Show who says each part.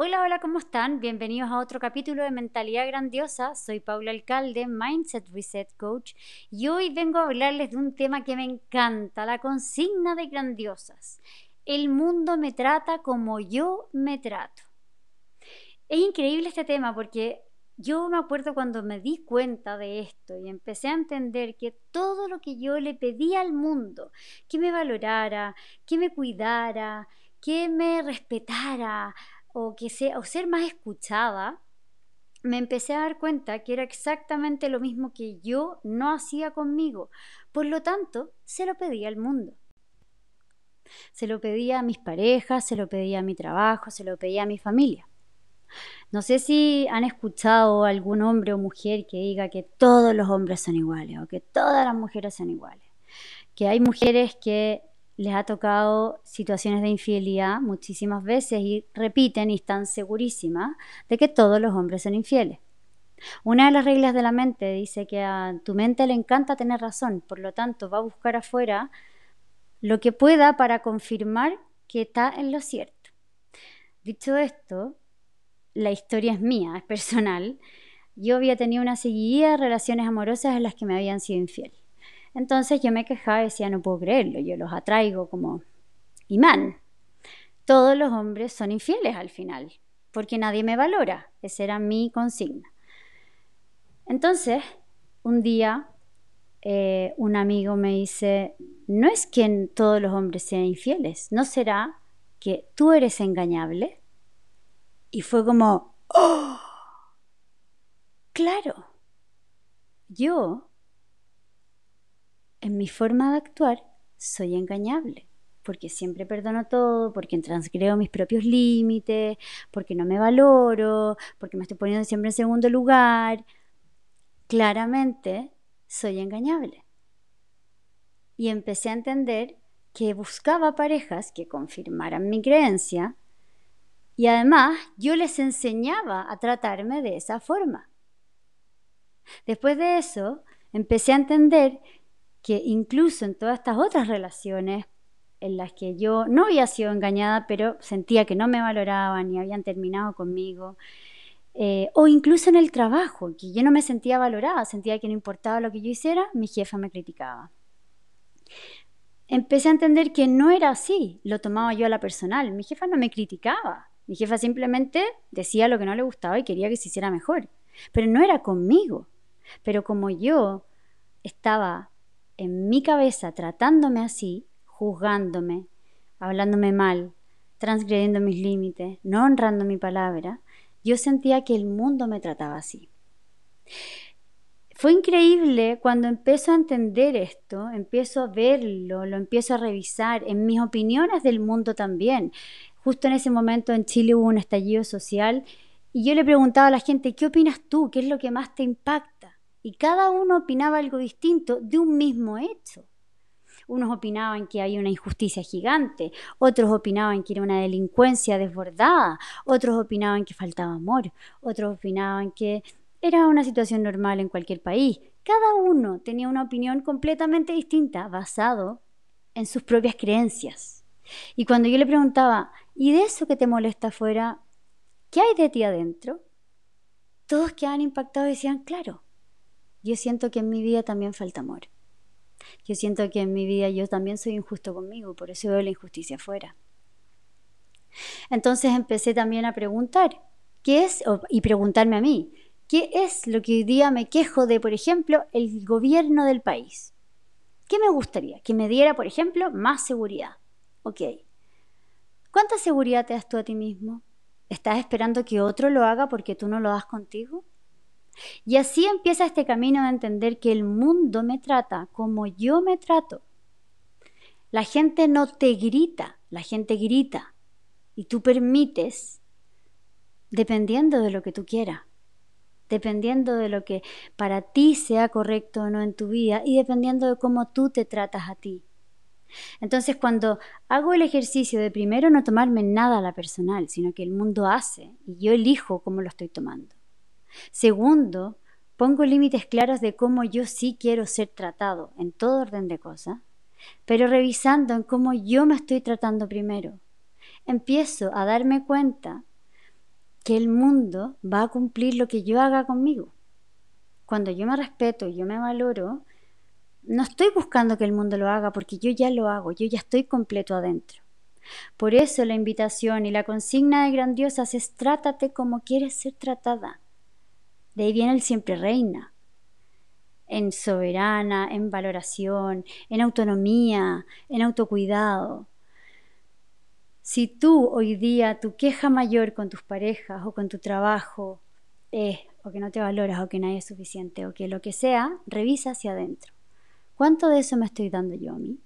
Speaker 1: Hola, hola, ¿cómo están? Bienvenidos a otro capítulo de Mentalidad Grandiosa. Soy Paula Alcalde, Mindset Reset Coach, y hoy vengo a hablarles de un tema que me encanta, la consigna de grandiosas. El mundo me trata como yo me trato. Es increíble este tema porque yo me acuerdo cuando me di cuenta de esto y empecé a entender que todo lo que yo le pedía al mundo, que me valorara, que me cuidara, que me respetara o, que sea, o ser más escuchada, me empecé a dar cuenta que era exactamente lo mismo que yo no hacía conmigo. Por lo tanto, se lo pedía al mundo. Se lo pedía a mis parejas, se lo pedía a mi trabajo, se lo pedía a mi familia. No sé si han escuchado algún hombre o mujer que diga que todos los hombres son iguales o que todas las mujeres son iguales. Que hay mujeres que les ha tocado situaciones de infidelidad muchísimas veces y repiten y están segurísimas de que todos los hombres son infieles. Una de las reglas de la mente dice que a tu mente le encanta tener razón, por lo tanto va a buscar afuera lo que pueda para confirmar que está en lo cierto. Dicho esto, la historia es mía, es personal. Yo había tenido una seguida de relaciones amorosas en las que me habían sido infieles. Entonces yo me quejaba y decía, no puedo creerlo, yo los atraigo como imán. Todos los hombres son infieles al final, porque nadie me valora. Esa era mi consigna. Entonces, un día eh, un amigo me dice, no es que todos los hombres sean infieles, ¿no será que tú eres engañable? Y fue como, ¡oh! Claro, yo en mi forma de actuar soy engañable, porque siempre perdono todo, porque transgrego mis propios límites, porque no me valoro, porque me estoy poniendo siempre en segundo lugar. Claramente soy engañable. Y empecé a entender que buscaba parejas que confirmaran mi creencia y además yo les enseñaba a tratarme de esa forma. Después de eso, empecé a entender que incluso en todas estas otras relaciones en las que yo no había sido engañada, pero sentía que no me valoraban y habían terminado conmigo, eh, o incluso en el trabajo, que yo no me sentía valorada, sentía que no importaba lo que yo hiciera, mi jefa me criticaba. Empecé a entender que no era así, lo tomaba yo a la personal, mi jefa no me criticaba, mi jefa simplemente decía lo que no le gustaba y quería que se hiciera mejor, pero no era conmigo. Pero como yo estaba en mi cabeza tratándome así, juzgándome, hablándome mal, transgrediendo mis límites, no honrando mi palabra, yo sentía que el mundo me trataba así. Fue increíble cuando empiezo a entender esto, empiezo a verlo, lo empiezo a revisar en mis opiniones del mundo también. Justo en ese momento en Chile hubo un estallido social y yo le preguntaba a la gente, ¿qué opinas tú? ¿Qué es lo que más te impacta? Y cada uno opinaba algo distinto de un mismo hecho. Unos opinaban que hay una injusticia gigante, otros opinaban que era una delincuencia desbordada, otros opinaban que faltaba amor, otros opinaban que era una situación normal en cualquier país. Cada uno tenía una opinión completamente distinta basado en sus propias creencias. Y cuando yo le preguntaba, ¿y de eso que te molesta afuera? ¿Qué hay de ti adentro? Todos quedaban impactados y decían, claro, yo siento que en mi vida también falta amor. Yo siento que en mi vida yo también soy injusto conmigo, por eso veo la injusticia afuera. Entonces empecé también a preguntar, ¿qué es? y preguntarme a mí, ¿qué es lo que hoy día me quejo de, por ejemplo, el gobierno del país? ¿Qué me gustaría? Que me diera, por ejemplo, más seguridad. Ok. ¿Cuánta seguridad te das tú a ti mismo? ¿Estás esperando que otro lo haga porque tú no lo das contigo? Y así empieza este camino de entender que el mundo me trata como yo me trato. La gente no te grita, la gente grita. Y tú permites, dependiendo de lo que tú quieras, dependiendo de lo que para ti sea correcto o no en tu vida y dependiendo de cómo tú te tratas a ti. Entonces cuando hago el ejercicio de primero no tomarme nada a la personal, sino que el mundo hace y yo elijo cómo lo estoy tomando. Segundo, pongo límites claros de cómo yo sí quiero ser tratado en todo orden de cosas, pero revisando en cómo yo me estoy tratando primero. Empiezo a darme cuenta que el mundo va a cumplir lo que yo haga conmigo. Cuando yo me respeto yo me valoro, no estoy buscando que el mundo lo haga porque yo ya lo hago, yo ya estoy completo adentro. Por eso la invitación y la consigna de grandiosas es trátate como quieres ser tratada. De ahí viene el siempre reina. En soberana, en valoración, en autonomía, en autocuidado. Si tú hoy día tu queja mayor con tus parejas o con tu trabajo es o que no te valoras o que nadie es suficiente o que lo que sea, revisa hacia adentro. ¿Cuánto de eso me estoy dando yo a mí?